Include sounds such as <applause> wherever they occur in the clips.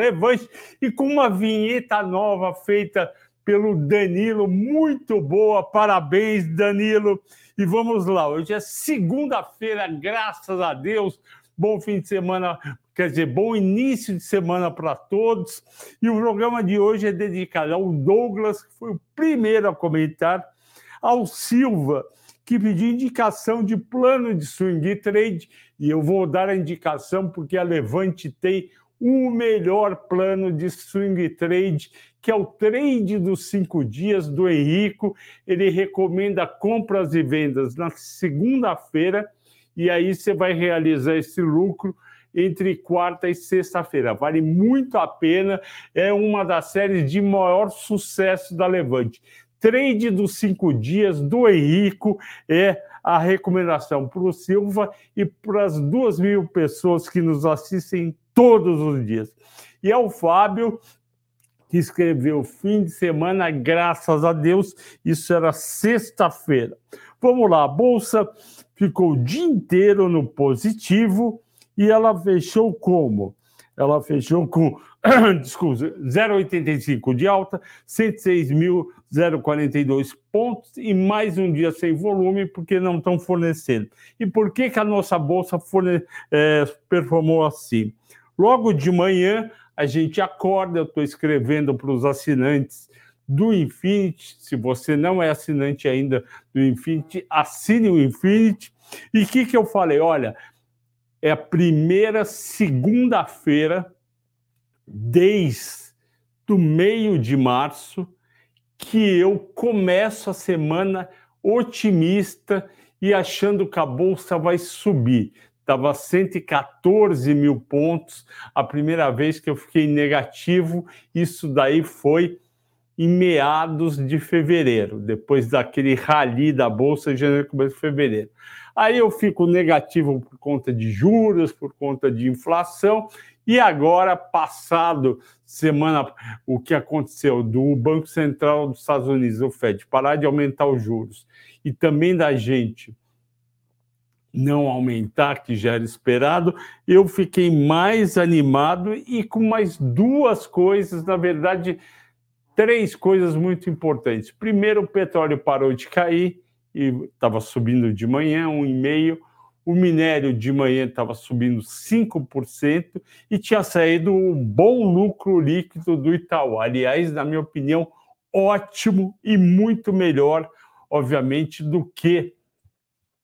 Levante e com uma vinheta nova feita pelo Danilo, muito boa. Parabéns, Danilo. E vamos lá, hoje é segunda-feira, graças a Deus. Bom fim de semana, quer dizer, bom início de semana para todos. E o programa de hoje é dedicado ao Douglas, que foi o primeiro a comentar, ao Silva, que pediu indicação de plano de swing trade, e eu vou dar a indicação porque a Levante tem o melhor plano de swing trade, que é o trade dos cinco dias do Henrico. Ele recomenda compras e vendas na segunda-feira, e aí você vai realizar esse lucro entre quarta e sexta-feira. Vale muito a pena, é uma das séries de maior sucesso da Levante. Trade dos cinco dias do Henrico é a recomendação para o Silva e para as duas mil pessoas que nos assistem todos os dias. E é o Fábio que escreveu fim de semana, graças a Deus, isso era sexta-feira. Vamos lá, a bolsa ficou o dia inteiro no positivo e ela fechou como? Ela fechou com, <clears throat> desculpa, 0,85 de alta, 106.042 pontos e mais um dia sem volume porque não estão fornecendo. E por que, que a nossa bolsa forne, é, performou assim? Logo de manhã, a gente acorda, eu estou escrevendo para os assinantes do Infinity. Se você não é assinante ainda do Infinity, assine o Infinity. E o que, que eu falei? Olha, é a primeira segunda-feira desde o meio de março que eu começo a semana otimista e achando que a bolsa vai subir estava 114 mil pontos. A primeira vez que eu fiquei negativo, isso daí foi em meados de fevereiro, depois daquele rally da Bolsa de janeiro, começo de fevereiro. Aí eu fico negativo por conta de juros, por conta de inflação, e agora, passado semana, o que aconteceu do Banco Central dos Estados Unidos, o Fed, parar de aumentar os juros, e também da gente não aumentar, que já era esperado, eu fiquei mais animado e com mais duas coisas, na verdade, três coisas muito importantes. Primeiro, o petróleo parou de cair e estava subindo de manhã, um e meio. O minério de manhã estava subindo 5% e tinha saído um bom lucro líquido do Itaú. Aliás, na minha opinião, ótimo e muito melhor, obviamente, do que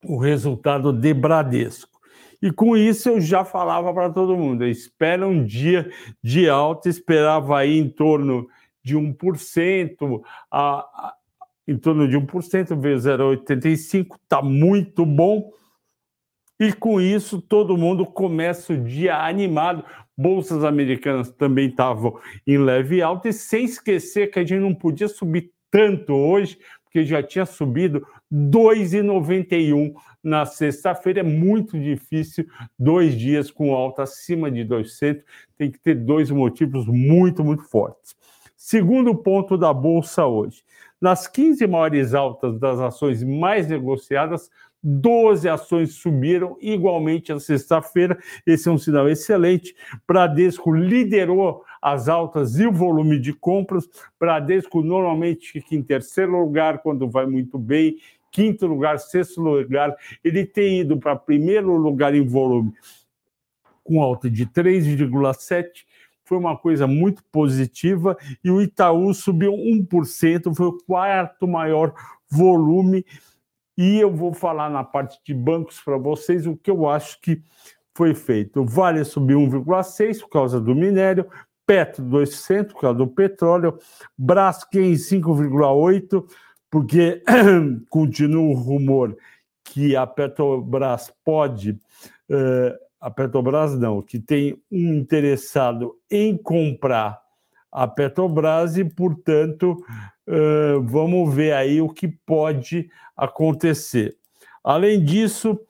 o resultado de Bradesco. E com isso eu já falava para todo mundo: espera um dia de alta, esperava aí em torno de 1%, a, a, em torno de 1%, veio 0,85%, está muito bom. E com isso todo mundo começa o dia animado. Bolsas americanas também estavam em leve alta, e sem esquecer que a gente não podia subir tanto hoje, porque já tinha subido 2,91 na sexta-feira. É muito difícil, dois dias com alta acima de 200. Tem que ter dois motivos muito, muito fortes. Segundo ponto da Bolsa hoje. Nas 15 maiores altas das ações mais negociadas, 12 ações subiram igualmente na sexta-feira. Esse é um sinal excelente. Bradesco liderou as altas e o volume de compras. Bradesco normalmente fica em terceiro lugar quando vai muito bem, quinto lugar, sexto lugar. Ele tem ido para primeiro lugar em volume com alta de 3,7 foi uma coisa muito positiva e o Itaú subiu 1%, foi o quarto maior volume e eu vou falar na parte de bancos para vocês o que eu acho que foi feito. Vale subiu 1,6 por causa do minério, Petro 2% por causa do petróleo, Braskem 5,8 porque <coughs> continua o rumor que a Petrobras pode, uh, a Petrobras não, que tem um interessado em comprar a Petrobras e, portanto, uh, vamos ver aí o que pode acontecer. Além disso,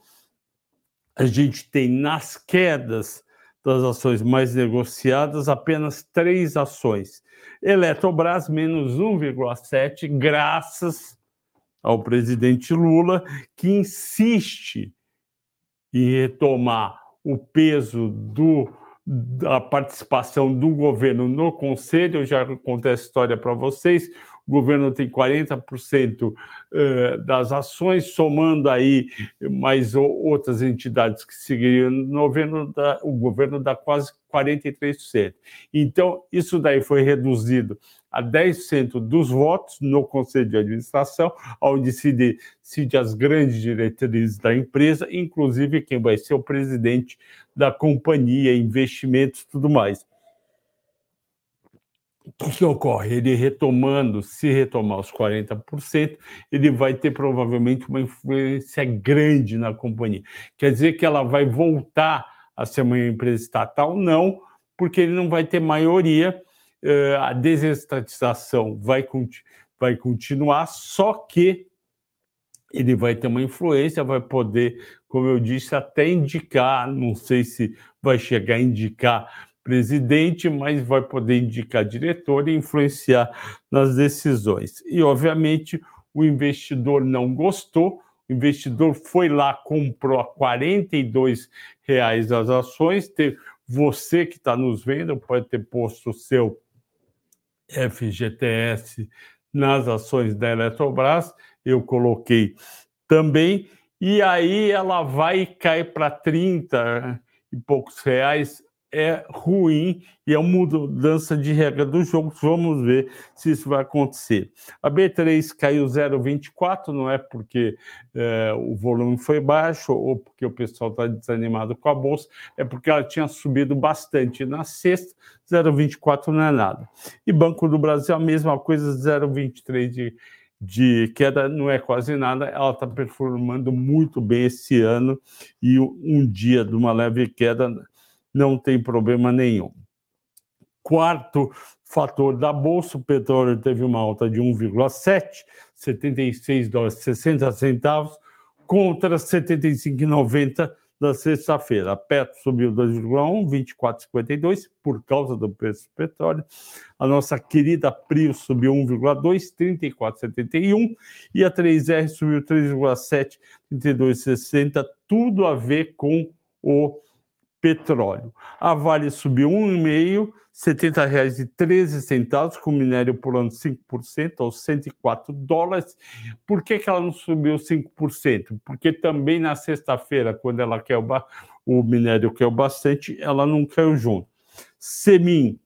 a gente tem nas quedas das ações mais negociadas apenas três ações. Eletrobras menos 1,7, graças ao presidente Lula, que insiste em retomar o peso do da participação do governo no conselho, eu já contei a história para vocês, o governo tem 40% eh, das ações, somando aí mais outras entidades que seguiriam no governo, dá, o governo dá quase 43%. Então, isso daí foi reduzido a 10% dos votos no Conselho de Administração, onde se decide as grandes diretrizes da empresa, inclusive quem vai ser o presidente da companhia, investimentos tudo mais. O que, ocorre? Ele retomando, se retomar os 40%, ele vai ter provavelmente uma influência grande na companhia. Quer dizer que ela vai voltar a ser uma empresa estatal? Não, porque ele não vai ter maioria uh, a desestatização vai, vai continuar, só que ele vai ter uma influência, vai poder, como eu disse, até indicar, não sei se vai chegar a indicar presidente, mas vai poder indicar diretor e influenciar nas decisões. E, obviamente, o investidor não gostou, o investidor foi lá, comprou a 42 reais as ações, você que está nos vendo pode ter posto o seu FGTS nas ações da Eletrobras, eu coloquei também, e aí ela vai cair para 30 e poucos reais é ruim e é uma mudança de regra do jogo. Vamos ver se isso vai acontecer. A B3 caiu 0,24, não é porque é, o volume foi baixo ou porque o pessoal está desanimado com a bolsa, é porque ela tinha subido bastante na sexta. 0,24 não é nada. E Banco do Brasil, a mesma coisa, 0,23 de de queda não é quase nada, ela está performando muito bem esse ano e um dia de uma leve queda não tem problema nenhum. Quarto fator da bolsa, o petróleo teve uma alta de 1,7, 76 dólares 60 centavos contra 75,90 da sexta-feira. A Petro subiu 2,1, 24,52 por causa do preço do petróleo. A nossa querida Prio subiu 1,2, 34,71 e a 3R subiu 3,7, 32,60, tudo a ver com o petróleo. A Vale subiu 1,5, R$ 70,13, com minério pulando 5%, aos 104 dólares. Por que, que ela não subiu 5%? Porque também na sexta-feira, quando ela quer o, o minério caiu bastante, ela não caiu junto. Semin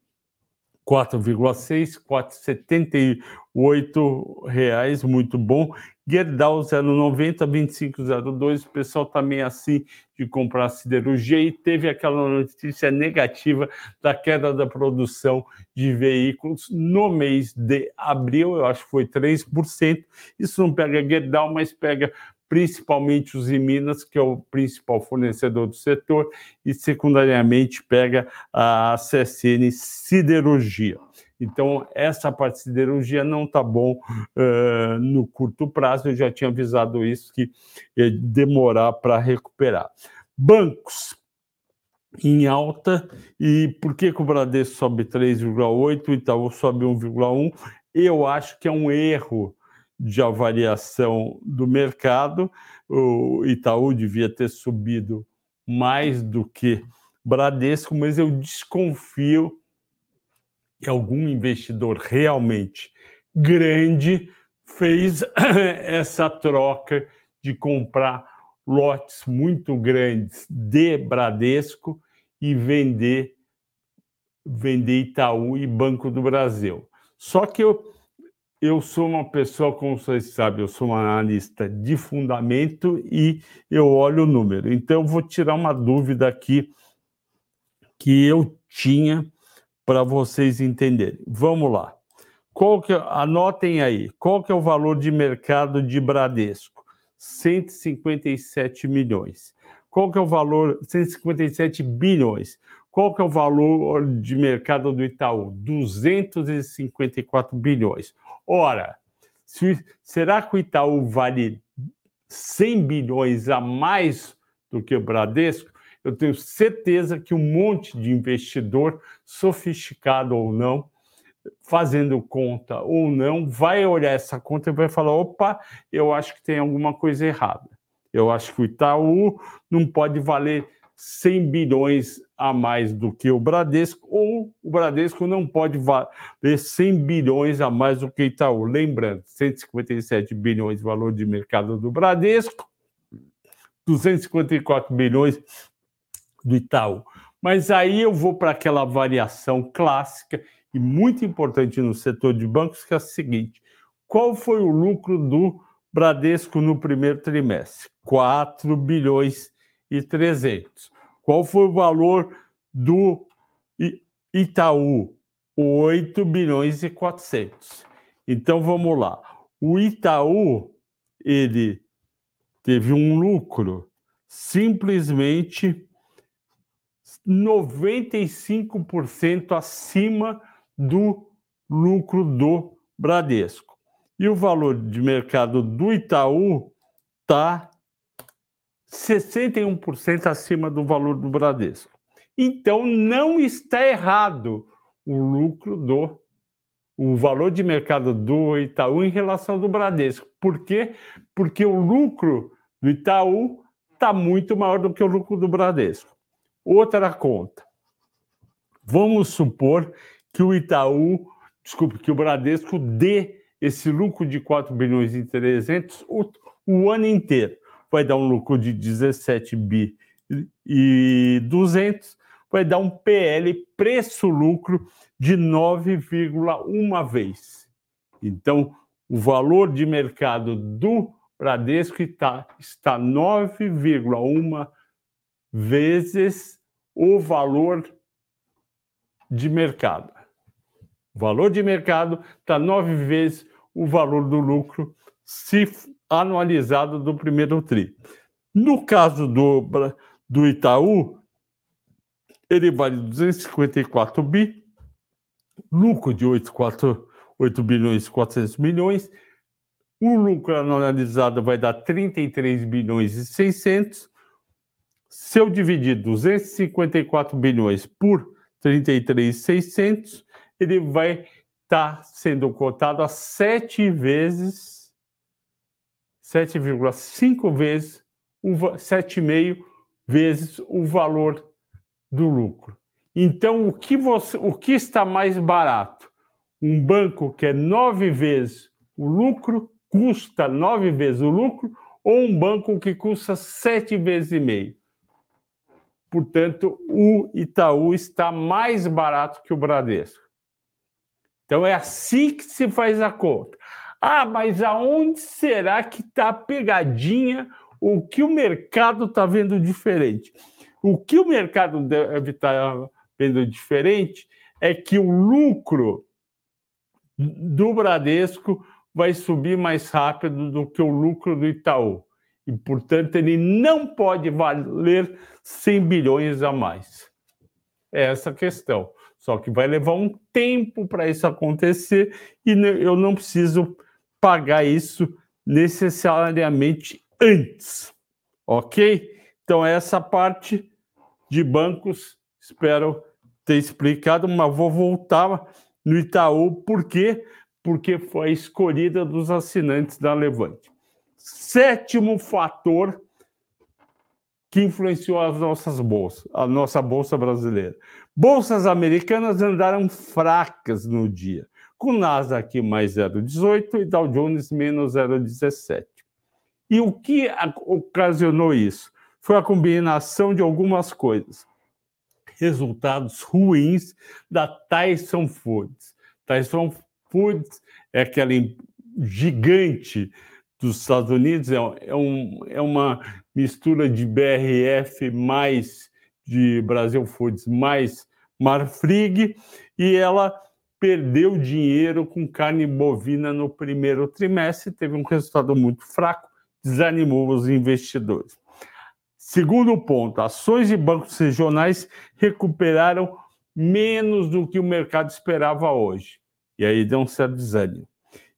4,6, 4,78 reais, muito bom. Gerdau 0,90, 25,02. O pessoal está meio assim de comprar siderurgia e teve aquela notícia negativa da queda da produção de veículos no mês de abril, eu acho que foi 3%. Isso não pega Gerdau, mas pega principalmente os em Minas, que é o principal fornecedor do setor, e secundariamente pega a CSN Siderurgia. Então, essa parte de siderurgia não está bom uh, no curto prazo, eu já tinha avisado isso, que ia demorar para recuperar. Bancos em alta, e por que, que o Bradesco sobe 3,8, o Itaú sobe 1,1? Eu acho que é um erro de avaliação do mercado. O Itaú devia ter subido mais do que Bradesco, mas eu desconfio que algum investidor realmente grande fez <coughs> essa troca de comprar lotes muito grandes de Bradesco e vender vender Itaú e Banco do Brasil. Só que eu eu sou uma pessoa, como vocês sabem, eu sou um analista de fundamento e eu olho o número. Então, eu vou tirar uma dúvida aqui que eu tinha para vocês entenderem. Vamos lá. Qual que, é, anotem aí, qual que é o valor de mercado de Bradesco? 157 milhões. Qual que é o valor? 157 bilhões. Qual que é o valor de mercado do Itaú? 254 bilhões. Ora, se, será que o Itaú vale 100 bilhões a mais do que o Bradesco? Eu tenho certeza que um monte de investidor, sofisticado ou não, fazendo conta ou não, vai olhar essa conta e vai falar: opa, eu acho que tem alguma coisa errada. Eu acho que o Itaú não pode valer 100 bilhões a mais do que o Bradesco, ou o Bradesco não pode valer 100 bilhões a mais do que Itaú. Lembrando, 157 bilhões de valor de mercado do Bradesco, 254 bilhões do Itaú. Mas aí eu vou para aquela variação clássica e muito importante no setor de bancos, que é a seguinte: qual foi o lucro do Bradesco no primeiro trimestre? 4 bilhões e 300. Qual foi o valor do Itaú? 8 bilhões e 400. Então vamos lá. O Itaú, ele teve um lucro simplesmente 95% acima do lucro do Bradesco. E o valor de mercado do Itaú está 61% acima do valor do Bradesco. Então não está errado o lucro do o valor de mercado do Itaú em relação ao do Bradesco. Por quê? Porque o lucro do Itaú está muito maior do que o lucro do Bradesco. Outra conta. Vamos supor que o Itaú, desculpe, que o Bradesco dê esse lucro de 4 bilhões e 300 o, o ano inteiro vai dar um lucro de 17 bi e 200, vai dar um PL preço-lucro de 9,1 vez. Então, o valor de mercado do Bradesco está, está 9,1 vezes o valor de mercado. O valor de mercado está nove vezes o valor do lucro se anualizado do primeiro TRI. No caso do, do Itaú, ele vale 254 bi, lucro de 8, 4, 8 bilhões e 400 milhões, o lucro anualizado vai dar 33 bilhões e 600. Se eu dividir 254 bilhões por 33,600, ele vai estar tá sendo cotado a sete vezes 7,5 vezes, 7,5 vezes o valor do lucro. Então, o que, você, o que está mais barato? Um banco que é nove vezes o lucro, custa nove vezes o lucro, ou um banco que custa sete vezes e meio? Portanto, o Itaú está mais barato que o Bradesco. Então, é assim que se faz a conta. Ah, mas aonde será que está a pegadinha? O que o mercado está vendo diferente? O que o mercado deve estar tá vendo diferente é que o lucro do Bradesco vai subir mais rápido do que o lucro do Itaú. E, portanto, ele não pode valer 100 bilhões a mais. É essa a questão. Só que vai levar um tempo para isso acontecer e eu não preciso pagar isso necessariamente antes, ok? Então, essa parte de bancos, espero ter explicado, mas vou voltar no Itaú, por quê? Porque foi escolhida dos assinantes da Levante. Sétimo fator que influenciou as nossas bolsas, a nossa bolsa brasileira. Bolsas americanas andaram fracas no dia com Nasdaq mais 0,18 e Dow Jones menos 0,17. E o que ocasionou isso? Foi a combinação de algumas coisas. Resultados ruins da Tyson Foods. Tyson Foods é aquela gigante dos Estados Unidos, é, é, um, é uma mistura de BRF mais de Brasil Foods mais Marfrig, e ela perdeu dinheiro com carne bovina no primeiro trimestre, teve um resultado muito fraco, desanimou os investidores. Segundo ponto, ações de bancos regionais recuperaram menos do que o mercado esperava hoje. E aí deu um certo desânimo.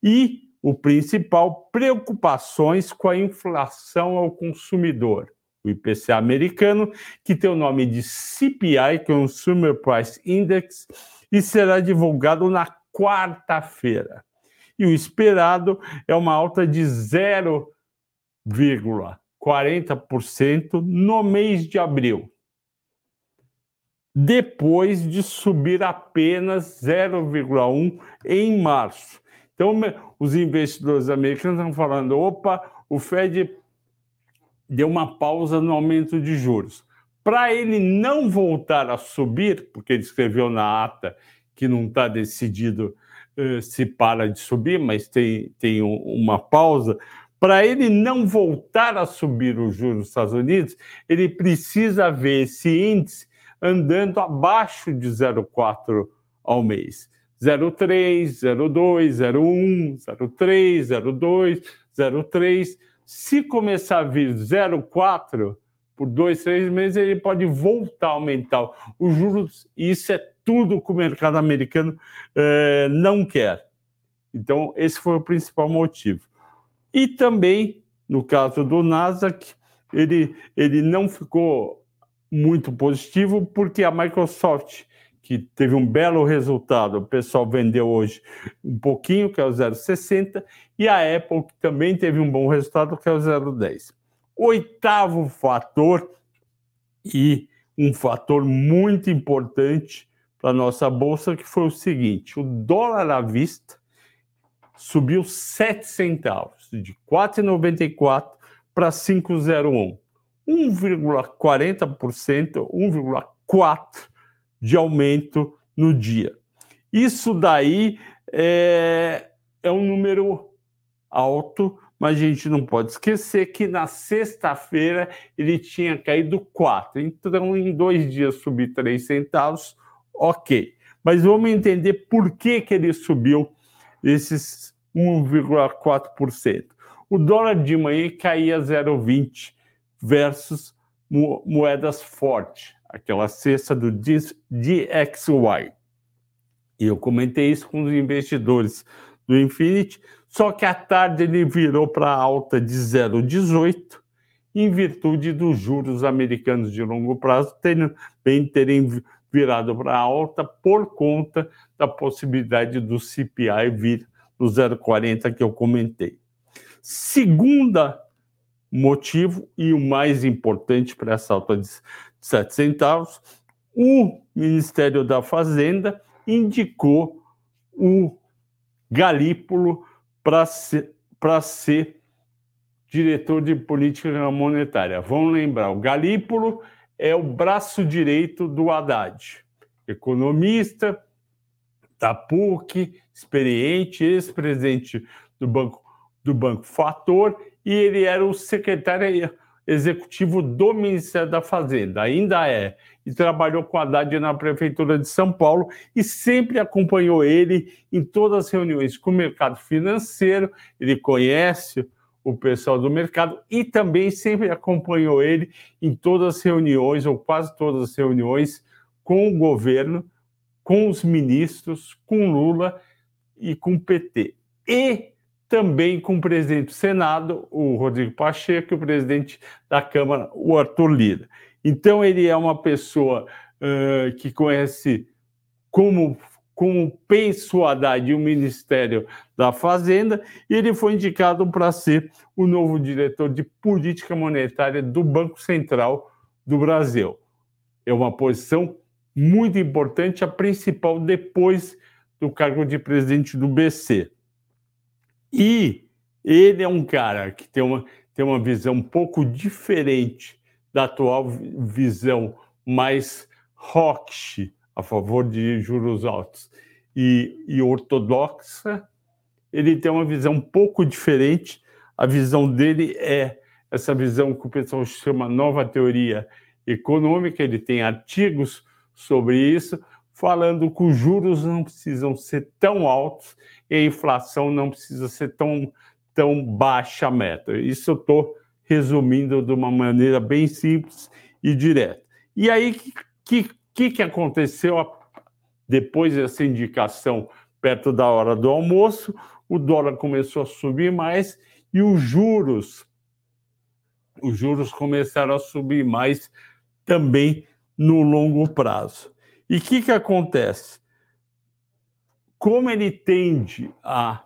E o principal, preocupações com a inflação ao consumidor. O IPCA americano, que tem o nome de CPI, Consumer Price Index, e será divulgado na quarta-feira. E o esperado é uma alta de 0,40% no mês de abril. depois de subir apenas 0,1 em março. Então, os investidores americanos estão falando: opa, o Fed deu uma pausa no aumento de juros. Para ele não voltar a subir, porque ele escreveu na ata que não está decidido uh, se para de subir, mas tem, tem um, uma pausa. Para ele não voltar a subir os juros nos Estados Unidos, ele precisa ver esse índice andando abaixo de 0,4 ao mês. 0,3, 0,2, 0,1, 0,3, 0,2, 0,3. Se começar a vir 0,4 por dois, três meses, ele pode voltar a aumentar os juros. Isso é tudo que o mercado americano eh, não quer. Então, esse foi o principal motivo. E também, no caso do Nasdaq, ele, ele não ficou muito positivo, porque a Microsoft, que teve um belo resultado, o pessoal vendeu hoje um pouquinho, que é o 0,60, e a Apple, que também teve um bom resultado, que é o 0,10. Oitavo fator, e um fator muito importante para a nossa bolsa, que foi o seguinte: o dólar à vista subiu 7 centavos, de 4,94 para 5,01. 1,40%, 1,4% de aumento no dia. Isso daí é, é um número alto, mas a gente não pode esquecer que na sexta-feira ele tinha caído 4. Então, em dois dias subir 3 centavos, ok. Mas vamos entender por que, que ele subiu esses 1,4%. O dólar de manhã caía 0,20 versus moedas fortes, aquela cesta do DXY. E eu comentei isso com os investidores do Infinity, só que à tarde ele virou para alta de 0,18, em virtude dos juros americanos de longo prazo também terem virado para alta por conta da possibilidade do CPI vir no 0,40 que eu comentei. Segunda motivo e o mais importante para essa alta de 7 centavos, o Ministério da Fazenda indicou o Galípolo para ser, ser diretor de política monetária. Vamos lembrar, o Galípolo é o braço direito do Haddad, economista da PUC, experiente, ex-presidente do Banco, do Banco Fator e ele era o secretário executivo do Ministério da Fazenda, ainda é, e trabalhou com a Haddad na Prefeitura de São Paulo e sempre acompanhou ele em todas as reuniões com o mercado financeiro, ele conhece o pessoal do mercado e também sempre acompanhou ele em todas as reuniões, ou quase todas as reuniões, com o governo, com os ministros, com Lula e com o PT. E também com o presidente do Senado, o Rodrigo Pacheco, e o presidente da Câmara, o Arthur Lira. Então, ele é uma pessoa uh, que conhece como, como e o Ministério da Fazenda, e ele foi indicado para ser o novo diretor de política monetária do Banco Central do Brasil. É uma posição muito importante, a principal depois do cargo de presidente do BC. E ele é um cara que tem uma, tem uma visão um pouco diferente da atual visão mais hawkish, a favor de juros altos, e, e ortodoxa. Ele tem uma visão um pouco diferente. A visão dele é essa visão que o pessoal chama nova teoria econômica. Ele tem artigos sobre isso, falando que os juros não precisam ser tão altos e a inflação não precisa ser tão, tão baixa a meta. Isso eu estou resumindo de uma maneira bem simples e direta. E aí, o que, que, que aconteceu depois dessa indicação perto da hora do almoço? O dólar começou a subir mais e os juros, os juros começaram a subir mais também no longo prazo. E o que, que acontece? Como ele tende a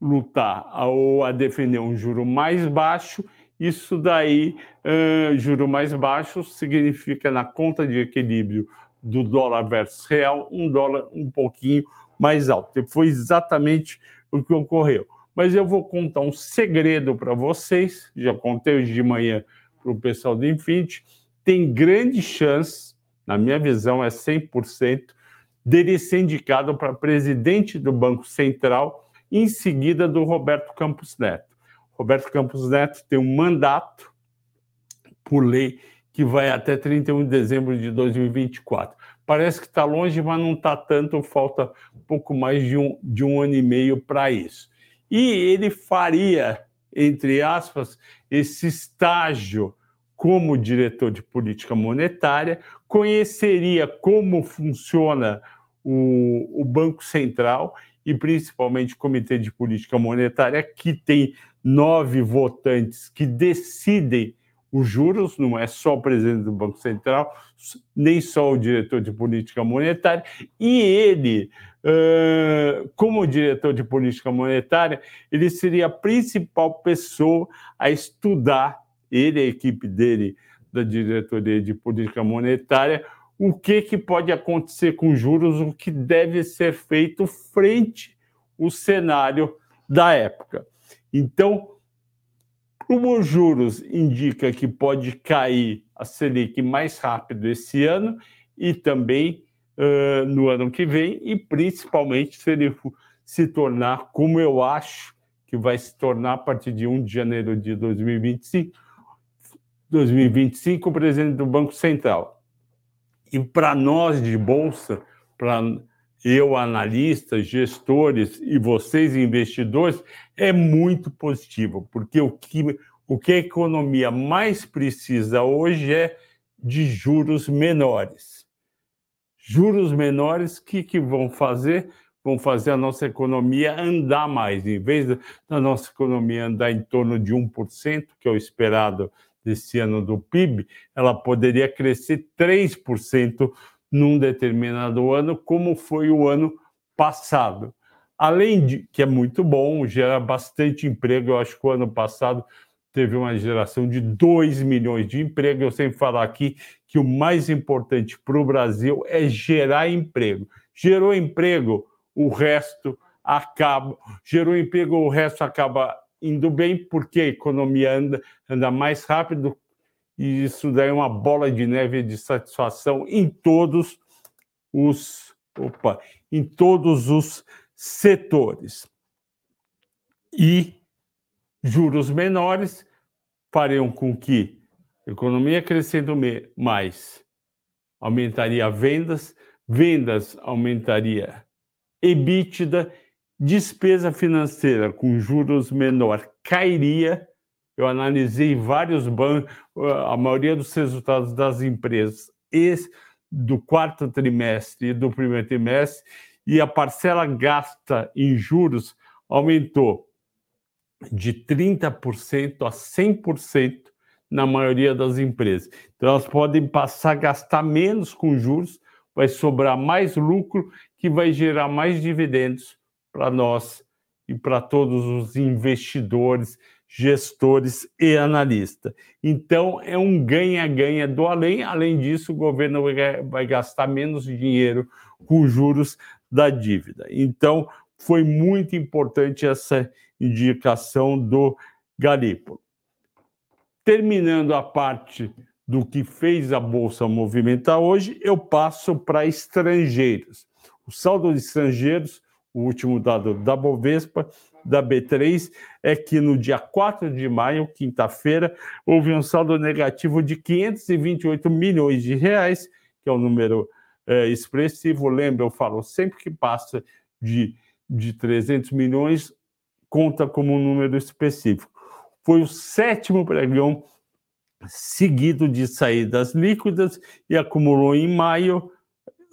lutar ou a defender um juro mais baixo, isso daí, uh, juro mais baixo, significa na conta de equilíbrio do dólar versus real, um dólar um pouquinho mais alto. E foi exatamente o que ocorreu. Mas eu vou contar um segredo para vocês, já contei hoje de manhã para o pessoal do Infinity, tem grande chance, na minha visão é 100%, dele ser indicado para presidente do Banco Central, em seguida do Roberto Campos Neto. Roberto Campos Neto tem um mandato por lei que vai até 31 de dezembro de 2024. Parece que está longe, mas não está tanto, falta pouco mais de um, de um ano e meio para isso. E ele faria, entre aspas, esse estágio como diretor de política monetária, conheceria como funciona o, o Banco Central e principalmente o Comitê de Política Monetária, que tem nove votantes que decidem os juros, não é só o presidente do Banco Central, nem só o diretor de política monetária, e ele, como diretor de política monetária, ele seria a principal pessoa a estudar, ele e a equipe dele, da diretoria de política monetária, o que, que pode acontecer com juros, o que deve ser feito frente ao cenário da época. Então, como os juros indica que pode cair a Selic mais rápido esse ano e também uh, no ano que vem, e principalmente se ele se tornar, como eu acho que vai se tornar a partir de 1 de janeiro de 2025, 2025 o presidente do Banco Central. E para nós de bolsa, para eu, analista, gestores e vocês, investidores, é muito positivo, porque o que, o que a economia mais precisa hoje é de juros menores. Juros menores, o que, que vão fazer? Vão fazer a nossa economia andar mais. Em vez da nossa economia andar em torno de 1%, que é o esperado desse ano do PIB, ela poderia crescer 3% num determinado ano, como foi o ano passado. Além de que é muito bom, gera bastante emprego. Eu acho que o ano passado teve uma geração de 2 milhões de emprego. Eu sempre falo aqui que o mais importante para o Brasil é gerar emprego. Gerou emprego, o resto acaba. Gerou emprego, o resto acaba indo bem, porque a economia anda, anda mais rápido, e isso daí é uma bola de neve de satisfação em todos os opa, em todos os setores. E juros menores fariam com que a economia crescendo mais aumentaria vendas, vendas aumentaria EBITDA, despesa financeira com juros menor cairia eu analisei vários bancos, a maioria dos resultados das empresas do quarto trimestre e do primeiro trimestre, e a parcela gasta em juros aumentou de 30% a 100% na maioria das empresas. Então, elas podem passar a gastar menos com juros, vai sobrar mais lucro, que vai gerar mais dividendos para nós e para todos os investidores gestores e analistas. Então, é um ganha-ganha do além. Além disso, o governo vai gastar menos dinheiro com juros da dívida. Então, foi muito importante essa indicação do Galípolo. Terminando a parte do que fez a Bolsa movimentar hoje, eu passo para estrangeiros. O saldo de estrangeiros, o último dado da Bovespa, da B3 é que no dia 4 de maio, quinta-feira, houve um saldo negativo de 528 milhões de reais, que é um número é, expressivo. Lembra, eu falo, sempre que passa de, de 300 milhões, conta como um número específico. Foi o sétimo pregão seguido de saídas líquidas e acumulou em maio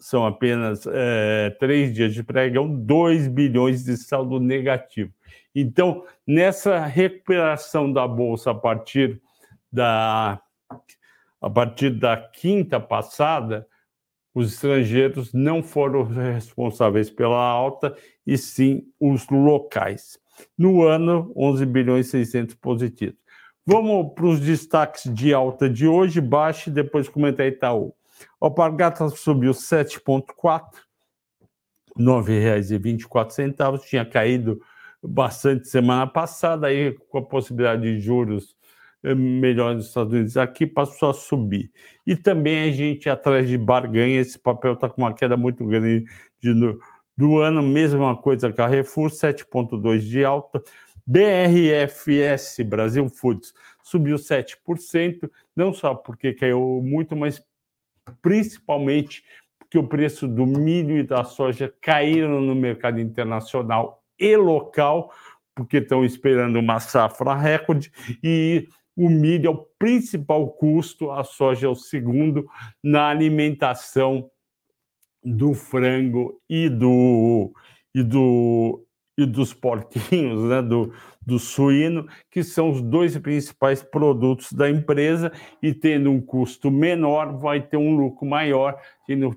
são apenas é, três dias de pregão, 2 bilhões de saldo negativo. Então, nessa recuperação da Bolsa a partir da, a partir da quinta passada, os estrangeiros não foram responsáveis pela alta, e sim os locais. No ano, 11 bilhões e 600 positivos. Vamos para os destaques de alta de hoje, baixa e depois comentar Itaú. A alpargata subiu 7,4, R$ 9,24, tinha caído bastante semana passada, aí com a possibilidade de juros eh, melhores nos Estados Unidos aqui, passou a subir. E também a gente atrás de barganha, esse papel está com uma queda muito grande do ano, mesma coisa Carrefour, 7,2% de alta. BRFS, Brasil Foods, subiu 7%, não só porque caiu muito, mas principalmente porque o preço do milho e da soja caíram no mercado internacional e local, porque estão esperando uma safra recorde, e o milho é o principal custo, a soja é o segundo na alimentação do frango e do, e do, e dos porquinhos, né, do, do suíno, que são os dois principais produtos da empresa, e tendo um custo menor, vai ter um lucro maior. E no,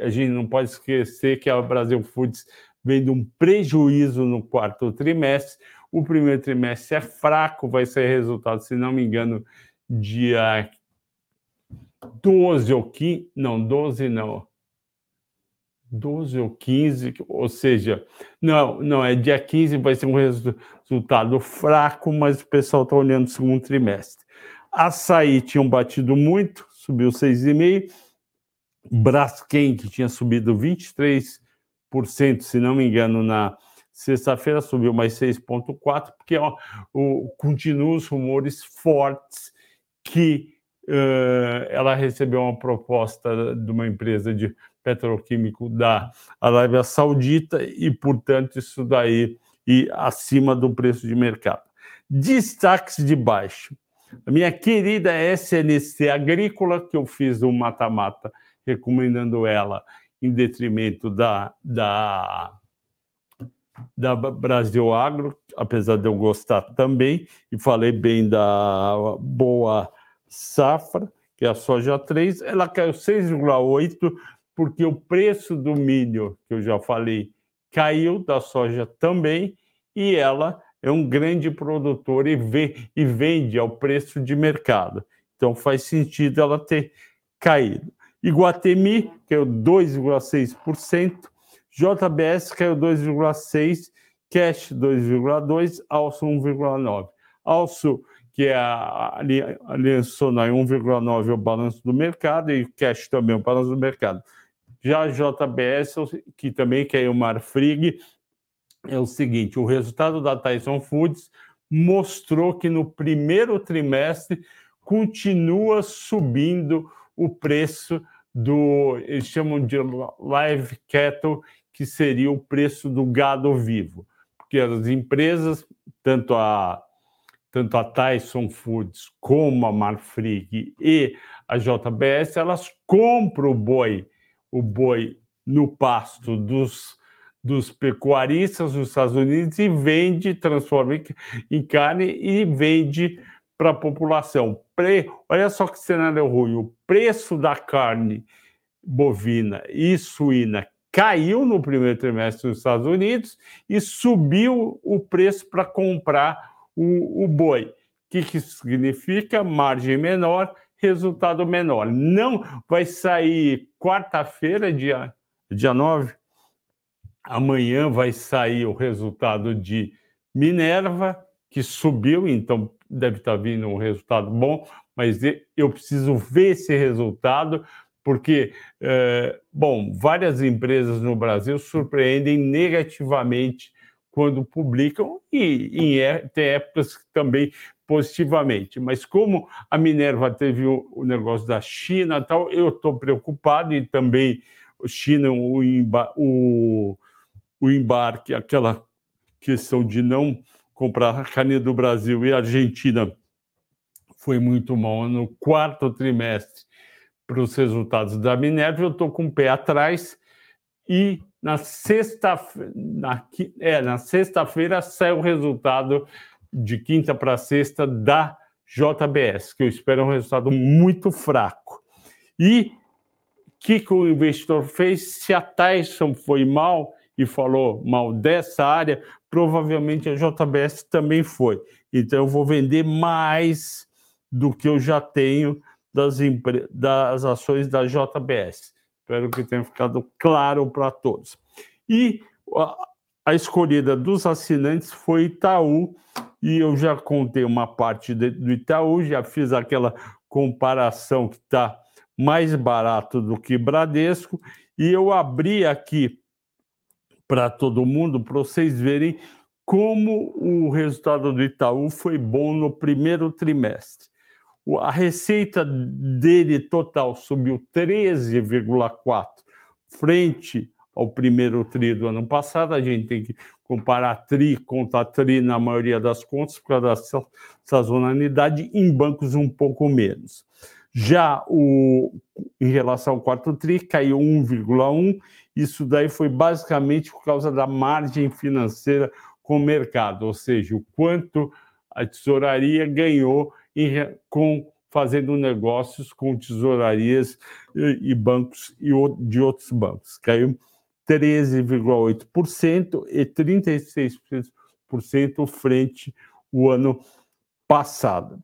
a gente não pode esquecer que a Brasil Foods vem de um prejuízo no quarto trimestre. O primeiro trimestre é fraco, vai ser resultado, se não me engano, dia 12 ou 15, não, 12 não, 12 ou 15, ou seja, não, não, é dia 15, vai ser um resultado fraco, mas o pessoal está olhando o segundo trimestre. Açaí tinham batido muito, subiu 6,5%. Braskem, que tinha subido 23%, se não me engano, na sexta-feira, subiu mais 6,4%, porque ó, o, continuam os rumores fortes que uh, ela recebeu uma proposta de uma empresa de petroquímico da Arábia Saudita e, portanto, isso daí e acima do preço de mercado. Destaques de baixo. A minha querida SNC Agrícola, que eu fiz um mata-mata recomendando ela em detrimento da, da, da Brasil Agro, apesar de eu gostar também, e falei bem da boa safra, que é a soja 3, ela caiu 6,8, porque o preço do milho, que eu já falei, caiu, da soja também, e ela é um grande produtor e, vê, e vende ao preço de mercado. Então faz sentido ela ter caído. Iguatemi caiu 2,6%, JBS caiu 2,6%, Cash 2,2%, Alço 1,9%. Alço, que é a Aliança Sonai 1,9% é o balanço do mercado e Cash também é o balanço do mercado. Já a JBS, que também caiu o Marfrig, é o seguinte: o resultado da Tyson Foods mostrou que no primeiro trimestre continua subindo o preço do, eles chamam de live cattle, que seria o preço do gado vivo, porque as empresas, tanto a tanto a Tyson Foods como a Marfrig e a JBS, elas compram o boi, o boi no pasto dos, dos pecuaristas nos Estados Unidos e vende, transforma em carne e vende para a população. Pre... Olha só que cenário ruim. O preço da carne bovina e suína caiu no primeiro trimestre nos Estados Unidos e subiu o preço para comprar o, o boi. O que, que significa? Margem menor, resultado menor. Não vai sair quarta-feira, dia, dia 9. Amanhã vai sair o resultado de Minerva, que subiu, então deve estar vindo um resultado bom, mas eu preciso ver esse resultado, porque, é, bom, várias empresas no Brasil surpreendem negativamente quando publicam e, em tem épocas também positivamente. Mas como a Minerva teve o, negócio da China tal, eu estou preocupado e também China, o, o, o embarque, aquela questão de não comprar carne do Brasil e Argentina foi muito mal no quarto trimestre para os resultados da Minerva, eu estou com o pé atrás e na sexta na, é, na sexta-feira sai o resultado de quinta para sexta da JBS, que eu espero um resultado muito fraco. E o que, que o investidor fez? Se a Tyson foi mal e falou mal dessa área, provavelmente a JBS também foi. Então eu vou vender mais do que eu já tenho das, das ações da JBS. Espero que tenha ficado claro para todos. E a, a escolhida dos assinantes foi Itaú, e eu já contei uma parte do Itaú, já fiz aquela comparação que está mais barato do que Bradesco, e eu abri aqui para todo mundo, para vocês verem como o resultado do Itaú foi bom no primeiro trimestre. A receita dele total subiu 13,4 frente ao primeiro tri do ano passado. A gente tem que comparar tri contra tri na maioria das contas, por causa da sazonalidade, em bancos um pouco menos. Já o, em relação ao quarto TRI, caiu 1,1. Isso daí foi basicamente por causa da margem financeira com o mercado, ou seja, o quanto a tesouraria ganhou em, com fazendo negócios com tesourarias e, e bancos e de outros bancos. Caiu 13,8% e 36% frente o ano passado.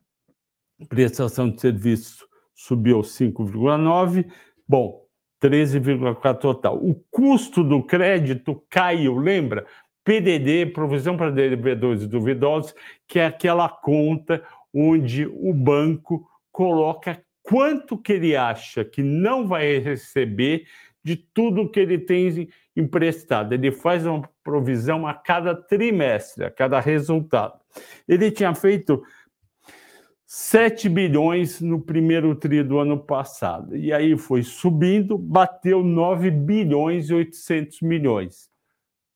Prestação de serviço subiu 5,9%, bom, 13,4% total. O custo do crédito caiu, lembra? PDD, provisão para devedores duvidosos, que é aquela conta onde o banco coloca quanto que ele acha que não vai receber de tudo que ele tem emprestado. Ele faz uma provisão a cada trimestre, a cada resultado. Ele tinha feito 7 bilhões no primeiro tri do ano passado. E aí foi subindo, bateu 9 bilhões e 800 milhões.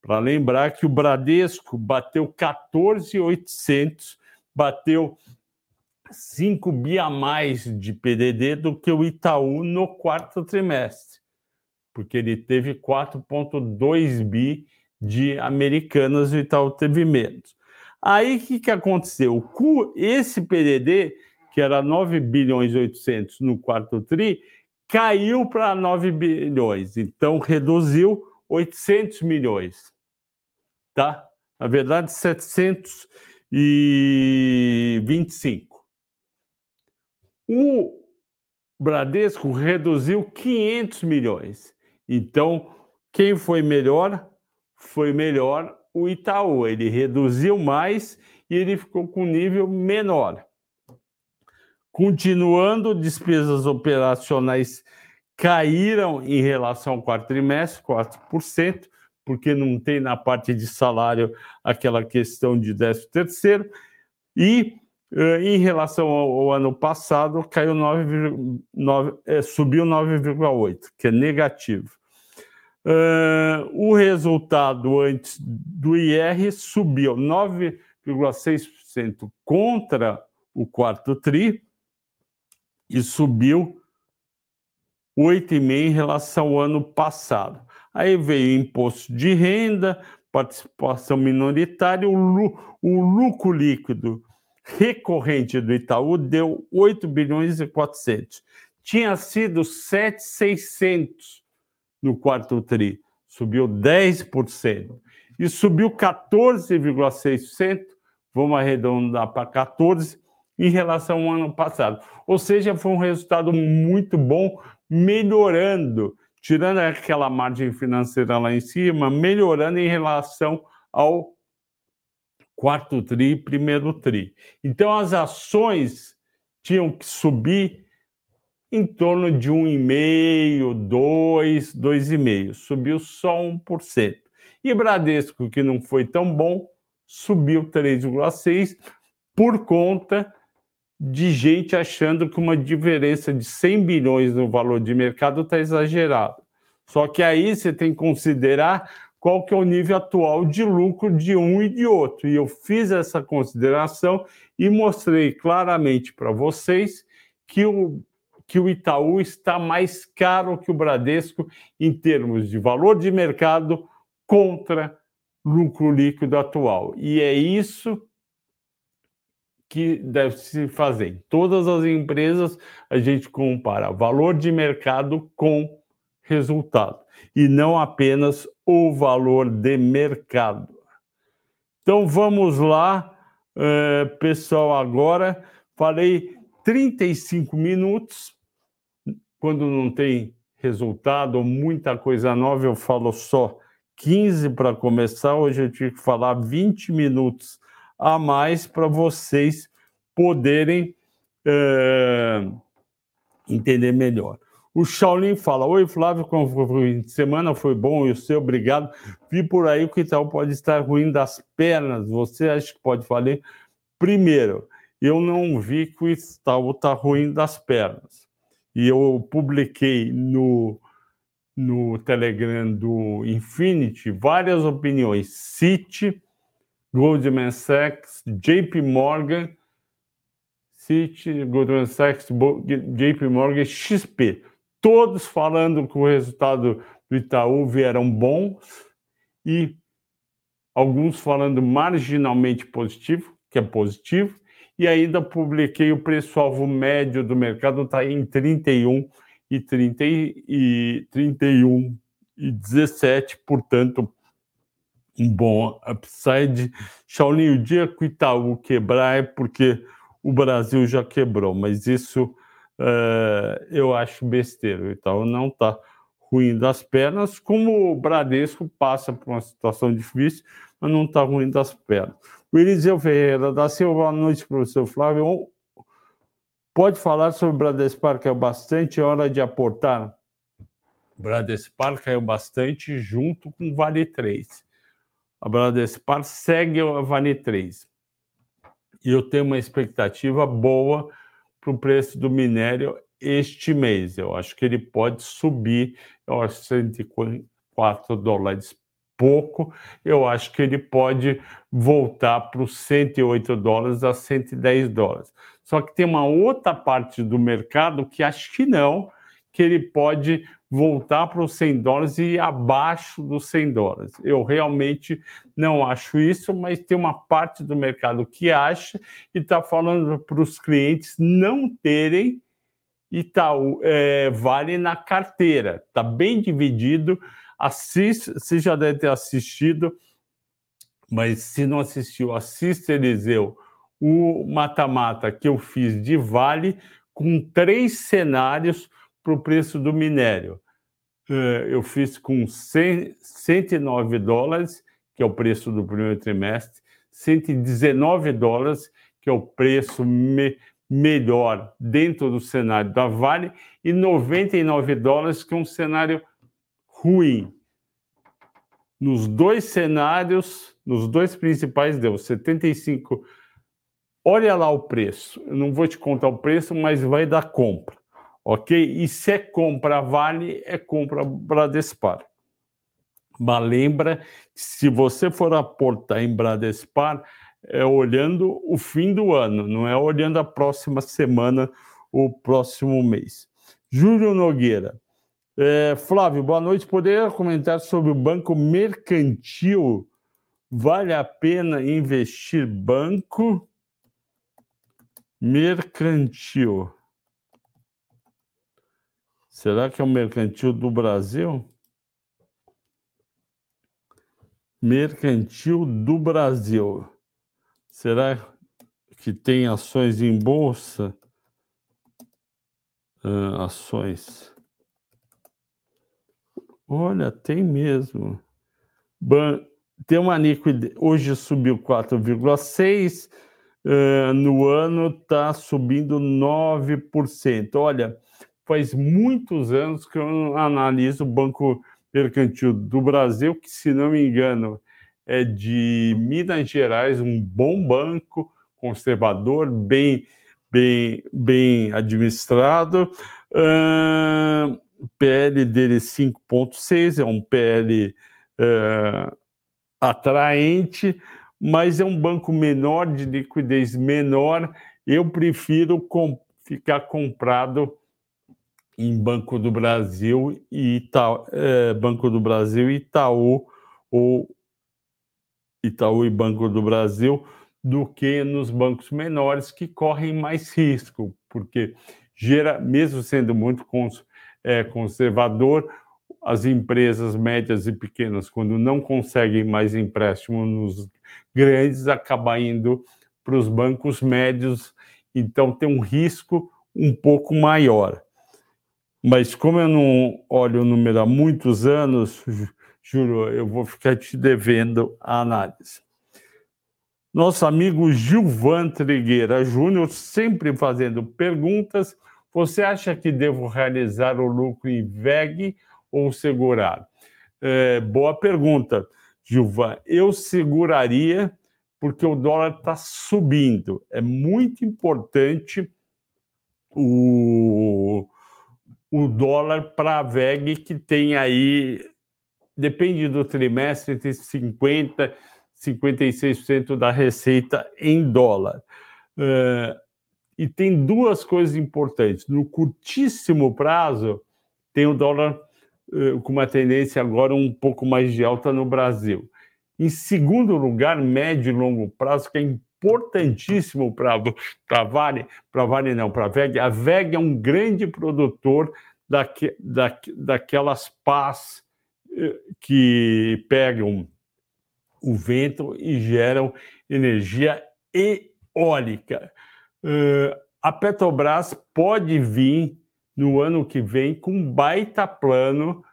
Para lembrar que o Bradesco bateu 14,800, bateu 5 bi a mais de PDD do que o Itaú no quarto trimestre, porque ele teve 4,2 bi de americanas e Itaú teve menos. Aí o que, que aconteceu? Esse PDD, que era 9 bilhões e 800 no quarto TRI, caiu para 9 bilhões, então reduziu 800 milhões. Tá? Na verdade, 725. O Bradesco reduziu 500 milhões. Então, quem foi melhor? Foi melhor o Itaú. Ele reduziu mais e ele ficou com nível menor. Continuando, despesas operacionais caíram em relação ao quarto trimestre, 4%, porque não tem na parte de salário aquela questão de 13 terceiro, e em relação ao, ano passado, caiu 9, 9 é, subiu 9,8, que é negativo. Uh, o resultado antes do IR subiu 9,6% contra o quarto TRI e subiu 8,5% em relação ao ano passado. Aí veio imposto de renda, participação minoritária, o lucro líquido recorrente do Itaú deu 8 bilhões e 400. Tinha sido 7,600 no quarto TRI, subiu 10%. E subiu 14,6%, vamos arredondar para 14%, em relação ao ano passado. Ou seja, foi um resultado muito bom, melhorando, tirando aquela margem financeira lá em cima, melhorando em relação ao quarto TRI, primeiro TRI. Então, as ações tinham que subir em torno de 1,5%, 2%, 2,5%. Subiu só 1%. E Bradesco, que não foi tão bom, subiu 3,6% por conta de gente achando que uma diferença de 100 bilhões no valor de mercado está exagerado. Só que aí você tem que considerar qual que é o nível atual de lucro de um e de outro. E eu fiz essa consideração e mostrei claramente para vocês que o que o Itaú está mais caro que o Bradesco em termos de valor de mercado contra lucro líquido atual. E é isso que deve se fazer. Em todas as empresas, a gente compara valor de mercado com resultado e não apenas o valor de mercado. Então vamos lá, eh, pessoal. Agora falei 35 minutos. Quando não tem resultado ou muita coisa nova, eu falo só 15 para começar. Hoje eu tive que falar 20 minutos a mais para vocês poderem é, entender melhor. O Shaolin fala: Oi, Flávio, como foi de semana? Foi bom, e o seu, obrigado. Vi por aí que Itaú pode estar ruim das pernas. Você acha que pode falar? Primeiro, eu não vi que o Itaú está ruim das pernas. E eu publiquei no, no Telegram do Infinity várias opiniões. City, Goldman Sachs, JP Morgan, City, Goldman Sachs, JP Morgan, XP todos falando que o resultado do Itaú vieram bons e alguns falando marginalmente positivo, que é positivo, e ainda publiquei o preço-alvo médio do mercado, está em 31 e 30 e 31 e 17, portanto, um bom upside. Shaolin, o dia que o Itaú quebrar é porque o Brasil já quebrou, mas isso uh, eu acho besteira. O Itaú não está ruim das pernas, como o Bradesco passa por uma situação difícil, mas não está ruim das pernas. O Eliseu Ferreira da Silva, boa noite, professor Flávio. Pode falar sobre o Bradespar, caiu bastante, é hora de aportar. O Bradespar caiu bastante junto com Vale 3. A Bradespar segue a Vale 3. E eu tenho uma expectativa boa para o preço do minério este mês. Eu acho que ele pode subir, eu acho 104 dólares pouco, eu acho que ele pode voltar para os 108 dólares a 110 dólares. Só que tem uma outra parte do mercado que acho que não, que ele pode voltar para os 100 dólares e abaixo dos 100 dólares. Eu realmente não acho isso, mas tem uma parte do mercado que acha e está falando para os clientes não terem Itaú é, Vale na carteira. Está bem dividido. Assiste, você já deve ter assistido, mas se não assistiu, assista, Eliseu, o mata-mata que eu fiz de Vale com três cenários para o preço do minério. Eh, eu fiz com 100, 109 dólares, que é o preço do primeiro trimestre, 119 dólares, que é o preço me, melhor dentro do cenário da Vale, e 99 dólares, que é um cenário ruim. Nos dois cenários, nos dois principais, deu 75. Olha lá o preço. Eu não vou te contar o preço, mas vai dar compra ok? E se é compra Vale, é compra Bradespar. Mas lembra, se você for aportar em Bradespar, é olhando o fim do ano, não é olhando a próxima semana ou próximo mês. Júlio Nogueira. É, Flávio, boa noite. Poderia comentar sobre o banco mercantil? Vale a pena investir banco mercantil? Será que é o mercantil do Brasil? Mercantil do Brasil. Será que tem ações em bolsa? Uh, ações. Olha, tem mesmo. Ban tem uma liquidez. Hoje subiu 4,6%, uh, no ano está subindo 9%. Olha, faz muitos anos que eu analiso o Banco Mercantil do Brasil, que, se não me engano, é de Minas Gerais, um bom banco, conservador, bem, bem, bem administrado. Uh, PL dele 5,6, é um PL uh, atraente, mas é um banco menor, de liquidez menor. Eu prefiro com, ficar comprado em Banco do Brasil e Itaú, é, Banco do Brasil e Itaú ou Itaú e Banco do Brasil do que nos bancos menores que correm mais risco, porque gera, mesmo sendo muito cons, é, conservador, as empresas médias e pequenas, quando não conseguem mais empréstimo nos grandes, acabam indo para os bancos médios então tem um risco um pouco maior. Mas como eu não olho o número há muitos anos, juro, eu vou ficar te devendo a análise. Nosso amigo Gilvan Trigueira Júnior, sempre fazendo perguntas. Você acha que devo realizar o lucro em VEG ou segurar? É, boa pergunta, Gilvan. Eu seguraria porque o dólar está subindo. É muito importante o, o dólar para a VEG, que tem aí, depende do trimestre, entre 50% e 56% da receita em dólar. Uh, e tem duas coisas importantes. No curtíssimo prazo, tem o dólar uh, com uma tendência agora um pouco mais de alta no Brasil. Em segundo lugar, médio e longo prazo, que é importantíssimo para a Vale, para Vale não, para a VEG. A VEG é um grande produtor daque, da, daquelas pás eh, que pegam o vento e geram energia eólica. Uh, a Petrobras pode vir no ano que vem com um baita plano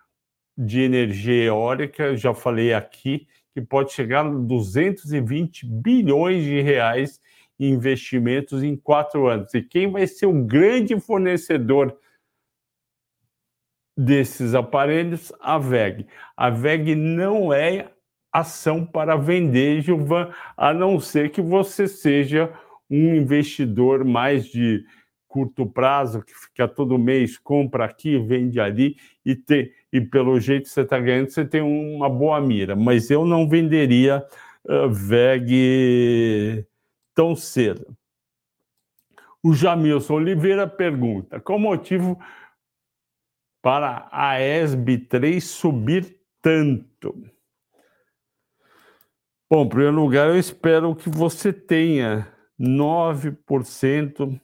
de energia eólica, já falei aqui, que pode chegar a 220 bilhões de reais em investimentos em quatro anos. E quem vai ser o grande fornecedor desses aparelhos? A VEG. A VEG não é ação para vender, Gilvan, a não ser que você seja um investidor mais de curto prazo, que fica todo mês, compra aqui, vende ali, e, te, e pelo jeito que você está ganhando, você tem uma boa mira. Mas eu não venderia uh, VEG tão cedo. O Jamilson Oliveira pergunta: qual o motivo para a ESB3 subir tanto? Bom, em primeiro lugar, eu espero que você tenha 9%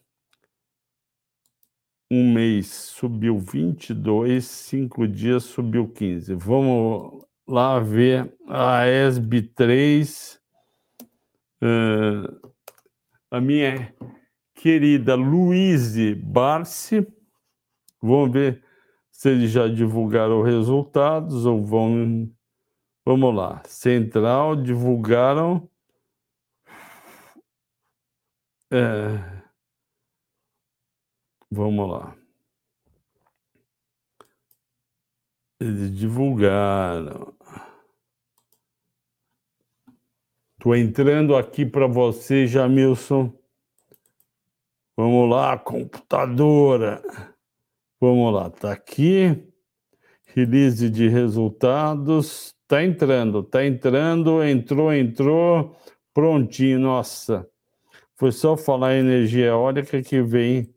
um mês subiu 22, cinco dias subiu 15. Vamos lá ver a ESB3. Uh, a minha querida Luíse Barsi. Vamos ver se eles já divulgaram resultados ou vão. Vamos lá. Central divulgaram. É, Vamos lá. Eles divulgaram. Estou entrando aqui para você, Jamilson. Vamos lá, computadora. Vamos lá, tá aqui. Release de resultados. Tá entrando, tá entrando, entrou, entrou. Prontinho, nossa. Foi só falar energia eólica que vem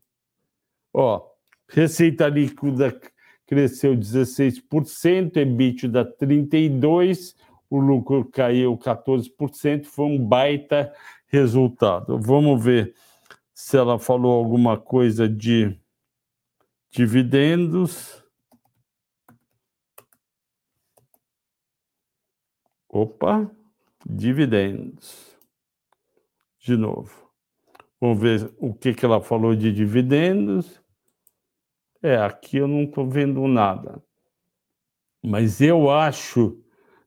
Ó, receita líquida cresceu 16%, EBITDA 32%, o lucro caiu 14%, foi um baita resultado. Vamos ver se ela falou alguma coisa de dividendos. Opa, dividendos. De novo. Vamos ver o que, que ela falou de dividendos. É, aqui eu não estou vendo nada. Mas eu acho,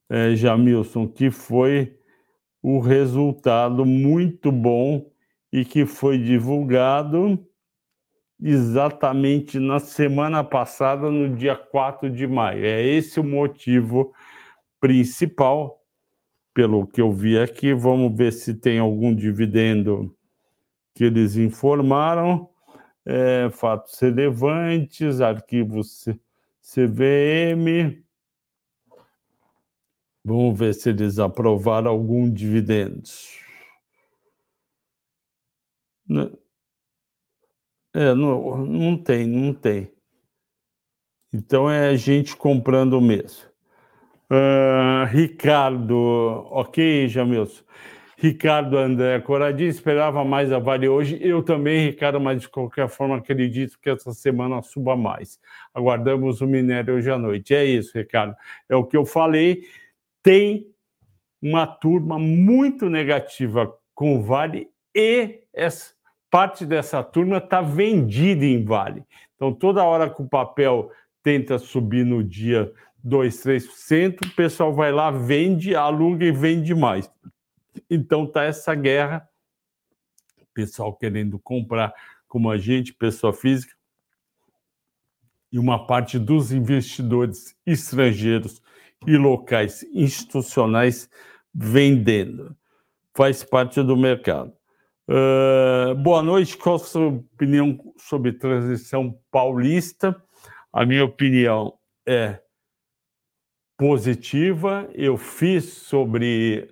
é, Jamilson, que foi o resultado muito bom e que foi divulgado exatamente na semana passada, no dia 4 de maio. É esse o motivo principal, pelo que eu vi aqui. Vamos ver se tem algum dividendo que eles informaram é, fatos relevantes, arquivos CVM. Vamos ver se eles aprovaram algum dividendos. Né? É, não, não tem, não tem. Então é a gente comprando mesmo. Uh, Ricardo, ok, Jamilson? Ricardo André Coradinho, esperava mais a Vale hoje. Eu também, Ricardo, mas de qualquer forma acredito que essa semana suba mais. Aguardamos o minério hoje à noite. É isso, Ricardo. É o que eu falei. Tem uma turma muito negativa com o Vale e essa parte dessa turma está vendida em Vale. Então, toda hora que o papel tenta subir no dia 2, 3%, o pessoal vai lá, vende, aluga e vende mais. Então, tá essa guerra, pessoal querendo comprar como a gente, pessoa física, e uma parte dos investidores estrangeiros e locais institucionais vendendo. Faz parte do mercado. Uh, boa noite. Qual a sua opinião sobre transição paulista? A minha opinião é positiva. Eu fiz sobre,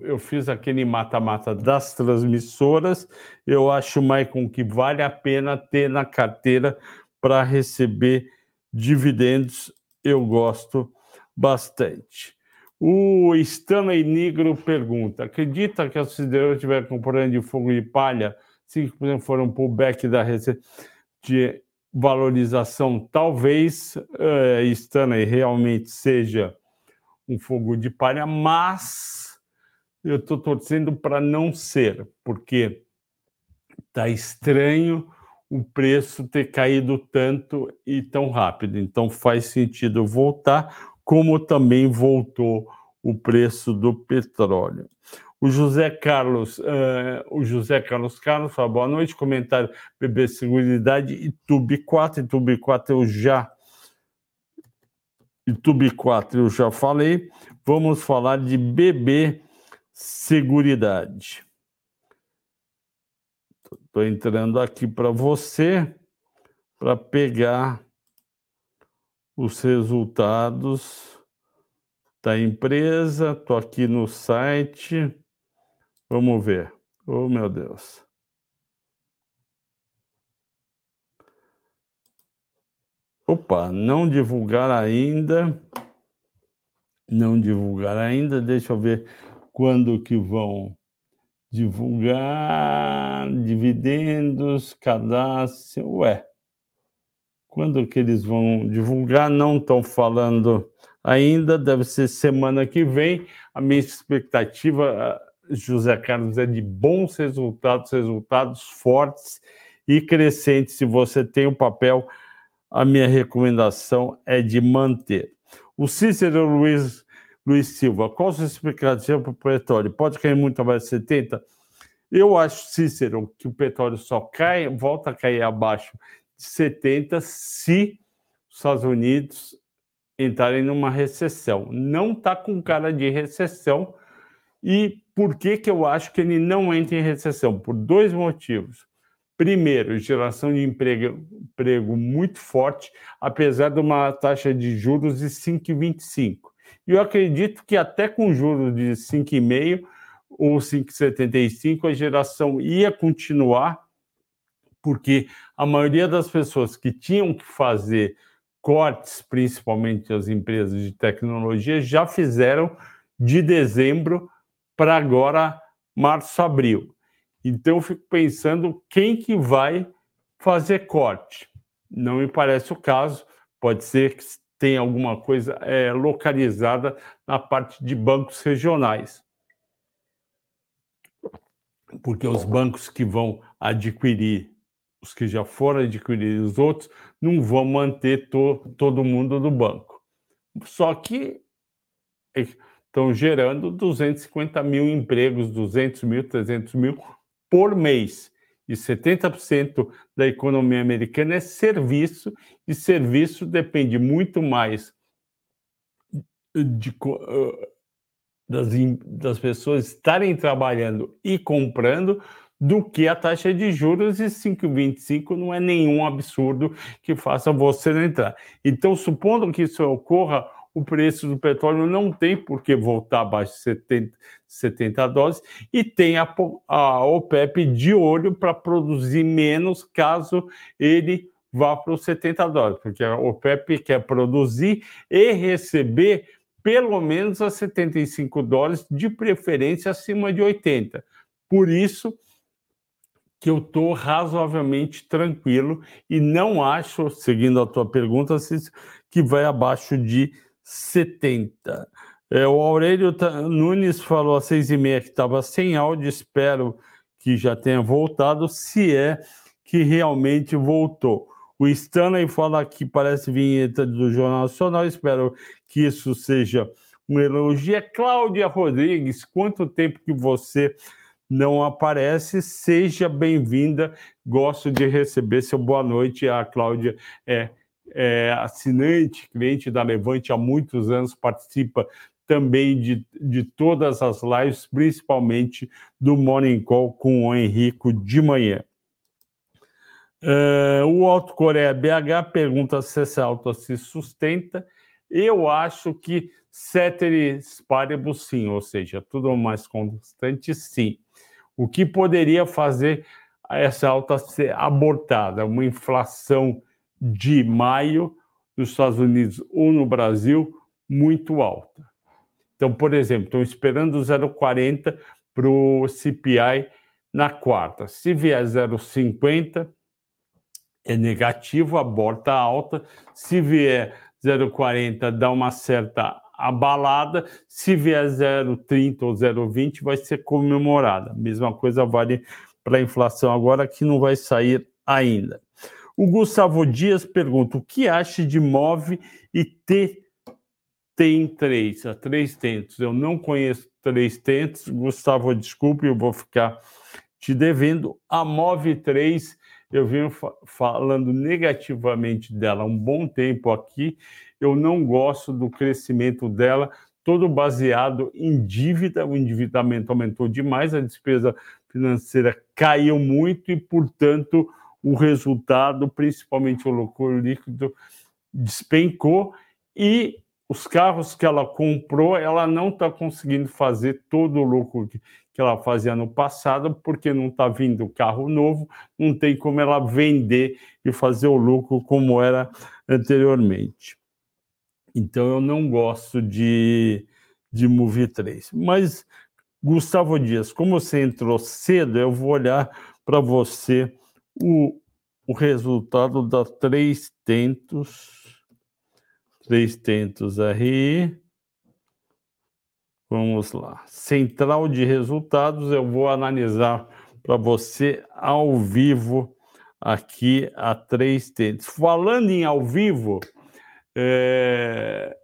eu fiz aquele mata-mata das transmissoras. Eu acho, Maicon, que vale a pena ter na carteira para receber dividendos. Eu gosto bastante. O Stanley Negro pergunta: acredita que a siderurgia estiver comprando de fogo de palha? Se for um pullback da receita de valorização, talvez uh, Stanley realmente seja um fogo de palha, mas eu estou torcendo para não ser, porque está estranho o preço ter caído tanto e tão rápido. Então faz sentido voltar como também voltou o preço do petróleo. O José Carlos, uh, o José Carlos Carlos fala, boa noite, comentário BB Seguridade e Tube 4, e Tube 4 eu já e Tube 4 eu já falei, vamos falar de BB Seguridade. Estou entrando aqui para você para pegar os resultados da empresa. Estou aqui no site. Vamos ver. Oh, meu Deus. Opa, não divulgar ainda. Não divulgar ainda. Deixa eu ver quando que vão divulgar dividendos, cadastro. Ué, quando que eles vão divulgar? Não estão falando ainda, deve ser semana que vem. A minha expectativa, José Carlos, é de bons resultados, resultados fortes e crescentes. Se você tem um papel, a minha recomendação é de manter. O Cícero Luiz, Luiz Silva, qual a sua expectativa para o petróleo? Pode cair muito abaixo de 70? Eu acho, Cícero, que o petróleo só cai, volta a cair abaixo 70 se os Estados Unidos entrarem numa recessão. Não está com cara de recessão. E por que, que eu acho que ele não entra em recessão? Por dois motivos. Primeiro, geração de emprego, emprego muito forte, apesar de uma taxa de juros de 5,25. E eu acredito que até com juros de 5,5 ou 5,75 a geração ia continuar porque a maioria das pessoas que tinham que fazer cortes, principalmente as empresas de tecnologia, já fizeram de dezembro para agora março, abril. Então eu fico pensando quem que vai fazer corte. Não me parece o caso. Pode ser que tenha alguma coisa é, localizada na parte de bancos regionais. Porque os bancos que vão adquirir os que já foram adquiridos, os outros, não vão manter to, todo mundo do banco. Só que estão gerando 250 mil empregos, 200 mil, 300 mil por mês. E 70% da economia americana é serviço, e serviço depende muito mais de, das, das pessoas estarem trabalhando e comprando do que a taxa de juros e 5,25 não é nenhum absurdo que faça você entrar. Então, supondo que isso ocorra, o preço do petróleo não tem por que voltar abaixo de 70, 70 dólares e tem a, a OPEP de olho para produzir menos caso ele vá para os 70 dólares, porque a OPEP quer produzir e receber pelo menos a 75 dólares, de preferência acima de 80. Por isso, que eu estou razoavelmente tranquilo e não acho, seguindo a tua pergunta, que vai abaixo de 70. É, o Aurélio Nunes falou às seis e meia que estava sem áudio, espero que já tenha voltado, se é que realmente voltou. O Stanley fala que parece vinheta do Jornal Nacional, espero que isso seja um elogio. É Cláudia Rodrigues, quanto tempo que você não aparece? Seja bem-vinda, gosto de receber seu boa noite. A Cláudia é, é assinante, cliente da Levante há muitos anos, participa também de, de todas as lives, principalmente do Morning Call com o Henrico de manhã. Uh, o Alto Coreia BH pergunta se essa alta se sustenta. Eu acho que ceteris paribus sim, ou seja, tudo mais constante sim. O que poderia fazer essa alta ser abortada? Uma inflação de maio nos Estados Unidos ou no Brasil muito alta. Então, por exemplo, estão esperando 0,40 para o CPI na quarta. Se vier 0,50, é negativo, aborta alta. Se vier 0,40, dá uma certa abalada. Se vier 0,30 ou 0,20, vai ser comemorada. Mesma coisa vale para a inflação agora, que não vai sair ainda. O Gustavo Dias pergunta: o que acha de MOVE e T tem três, a três tentos. Eu não conheço três tentos. Gustavo, desculpe, eu vou ficar te devendo. A MOVE 3 eu venho fa falando negativamente dela há um bom tempo aqui. Eu não gosto do crescimento dela, todo baseado em dívida. O endividamento aumentou demais, a despesa financeira caiu muito e, portanto, o resultado, principalmente o lucro líquido, despencou e os carros que ela comprou, ela não está conseguindo fazer todo o lucro que, ela fazia no passado, porque não está vindo carro novo, não tem como ela vender e fazer o lucro como era anteriormente. Então eu não gosto de, de Move 3. Mas, Gustavo Dias, como você entrou cedo, eu vou olhar para você o, o resultado da Três Tentos Três tentos RI. Vamos lá. Central de resultados, eu vou analisar para você ao vivo aqui a três tentos. Falando em ao vivo, é...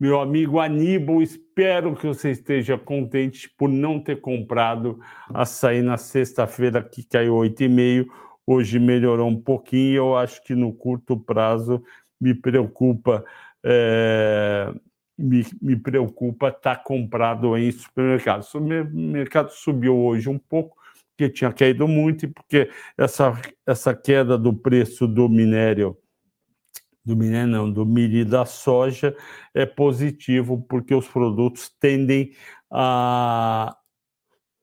meu amigo Aníbal, espero que você esteja contente por não ter comprado açaí na sexta-feira, que caiu 8,5. Hoje melhorou um pouquinho. Eu acho que no curto prazo me preocupa é, me, me preocupa estar tá comprado em supermercado. O supermercado subiu hoje um pouco, porque tinha caído muito, e porque essa, essa queda do preço do minério, do minério não, do milho e da soja, é positivo, porque os produtos tendem a,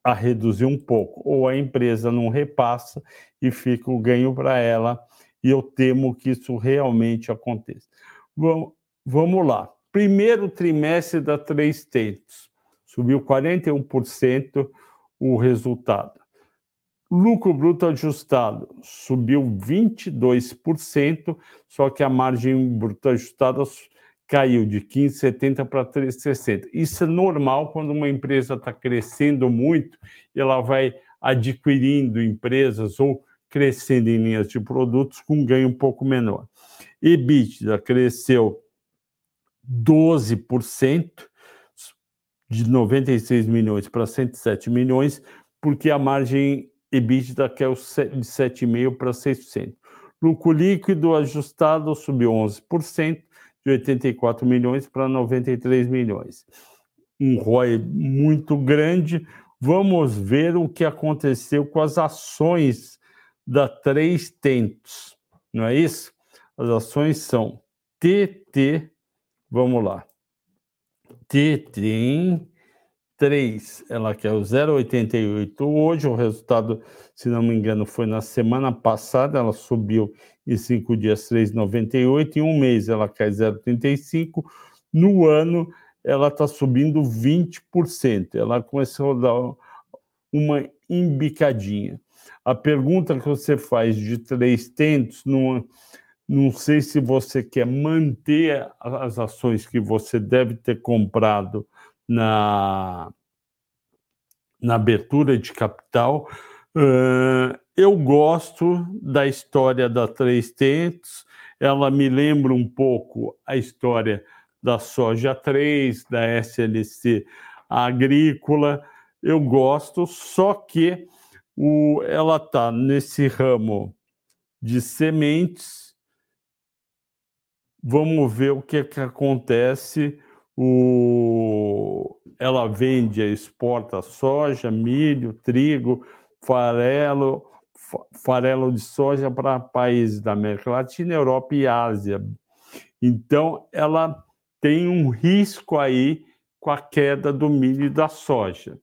a reduzir um pouco, ou a empresa não repassa e fica o ganho para ela e eu temo que isso realmente aconteça. Vamos, vamos lá. Primeiro trimestre da Três Tentos, subiu 41% o resultado. Lucro bruto ajustado subiu 22%, só que a margem bruta ajustada caiu de 15,70 para 13,60. Isso é normal quando uma empresa está crescendo muito, ela vai adquirindo empresas ou crescendo em linhas de produtos com ganho um pouco menor. EBITDA cresceu 12%, de 96 milhões para 107 milhões, porque a margem EBITDA caiu de 7,5% para 6%. Lucro líquido ajustado subiu 11%, de 84 milhões para 93 milhões. Um ROI muito grande. Vamos ver o que aconteceu com as ações da Três Tentos, não é isso? As ações são TT, vamos lá, TT 3, ela quer o 0,88 hoje, o resultado, se não me engano, foi na semana passada, ela subiu em cinco dias 3,98, em um mês ela cai 0,35, no ano ela está subindo 20%, ela começou a dar uma embicadinha. A pergunta que você faz de três tentos, não, não sei se você quer manter as ações que você deve ter comprado na, na abertura de capital. Uh, eu gosto da história da Três Tentos, ela me lembra um pouco a história da Soja 3, da SLC Agrícola. Eu gosto, só que o, ela está nesse ramo de sementes. Vamos ver o que, é que acontece. O, ela vende, exporta soja, milho, trigo, farelo, farelo de soja para países da América Latina, Europa e Ásia. Então, ela tem um risco aí com a queda do milho e da soja.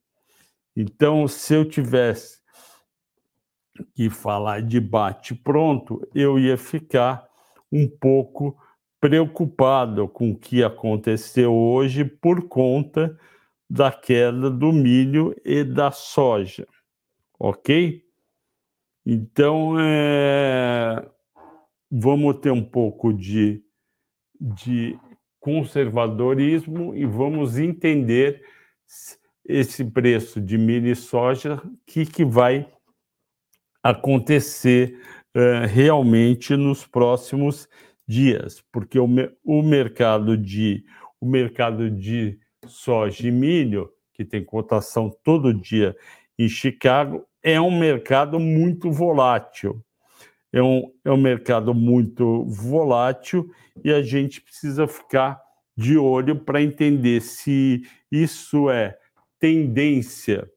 Então, se eu tivesse que falar de bate pronto, eu ia ficar um pouco preocupado com o que aconteceu hoje por conta da queda do milho e da soja, ok? Então, é, vamos ter um pouco de, de conservadorismo e vamos entender esse preço de milho e soja, o que, que vai acontecer uh, realmente nos próximos dias, porque o, o, mercado de o mercado de soja e milho, que tem cotação todo dia em Chicago, é um mercado muito volátil. É um, é um mercado muito volátil e a gente precisa ficar de olho para entender se isso é tendência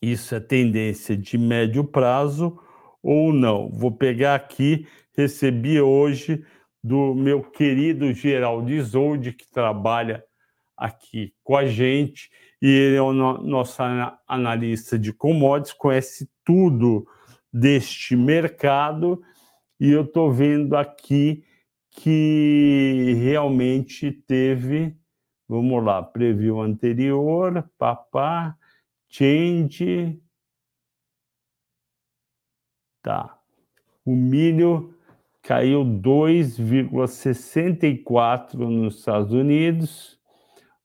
isso é tendência de médio prazo ou não? Vou pegar aqui, recebi hoje do meu querido Geraldo Isolde, que trabalha aqui com a gente, e ele é o nosso analista de commodities, conhece tudo deste mercado, e eu estou vendo aqui que realmente teve, vamos lá, preview anterior, papá, change. Tá. O milho caiu 2,64 nos Estados Unidos,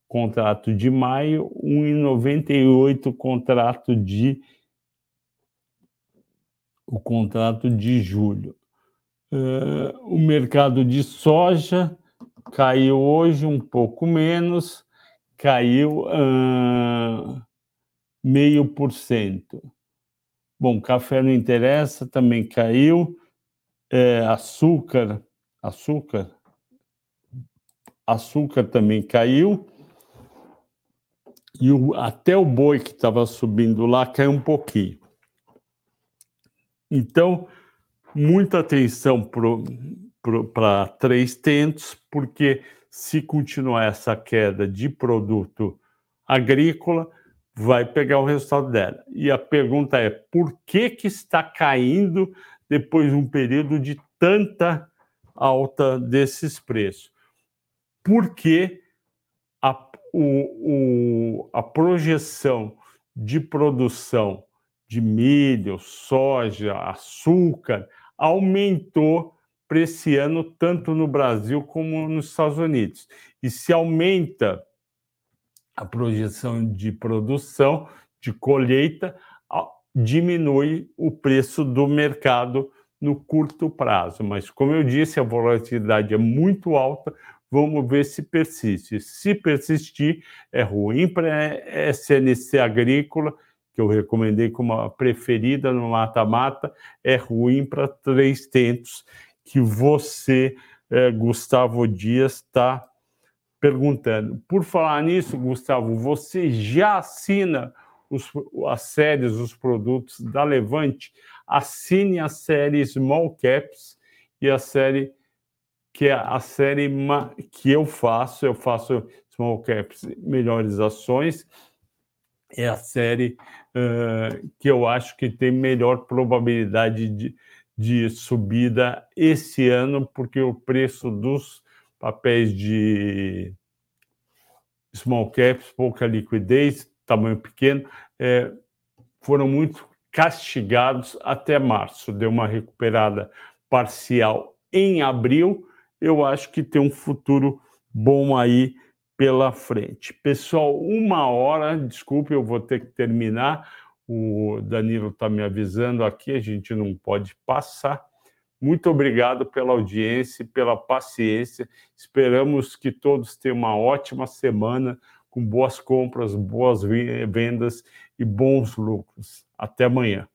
contrato de maio, 1,98 contrato de o contrato de julho. Uh, o mercado de soja caiu hoje um pouco menos, caiu meio por cento. Bom, café não interessa, também caiu. É, açúcar, açúcar, açúcar também caiu. E o, até o boi que estava subindo lá caiu um pouquinho. Então, muita atenção para três tentos, porque se continuar essa queda de produto agrícola, vai pegar o resultado dela. E a pergunta é: por que, que está caindo depois de um período de tanta alta desses preços? Porque a, o, o, a projeção de produção de milho, soja, açúcar aumentou para esse ano, tanto no Brasil como nos Estados Unidos. E se aumenta a projeção de produção, de colheita, diminui o preço do mercado no curto prazo. Mas, como eu disse, a volatilidade é muito alta. Vamos ver se persiste. Se persistir, é ruim para a SNC agrícola, que eu recomendei como a preferida no mata-mata, é ruim para três tentos que você, eh, Gustavo Dias, está perguntando. Por falar nisso, Gustavo, você já assina os, as séries, os produtos da Levante? Assine a série Small Caps e a série que é a série que eu faço, eu faço Small Caps Melhores Ações, é a série uh, que eu acho que tem melhor probabilidade de, de subida esse ano, porque o preço dos papéis de small caps, pouca liquidez, tamanho pequeno, é, foram muito castigados até março. Deu uma recuperada parcial em abril. Eu acho que tem um futuro bom aí pela frente. Pessoal, uma hora, desculpe, eu vou ter que terminar. O Danilo está me avisando aqui, a gente não pode passar. Muito obrigado pela audiência, pela paciência. Esperamos que todos tenham uma ótima semana, com boas compras, boas vendas e bons lucros. Até amanhã.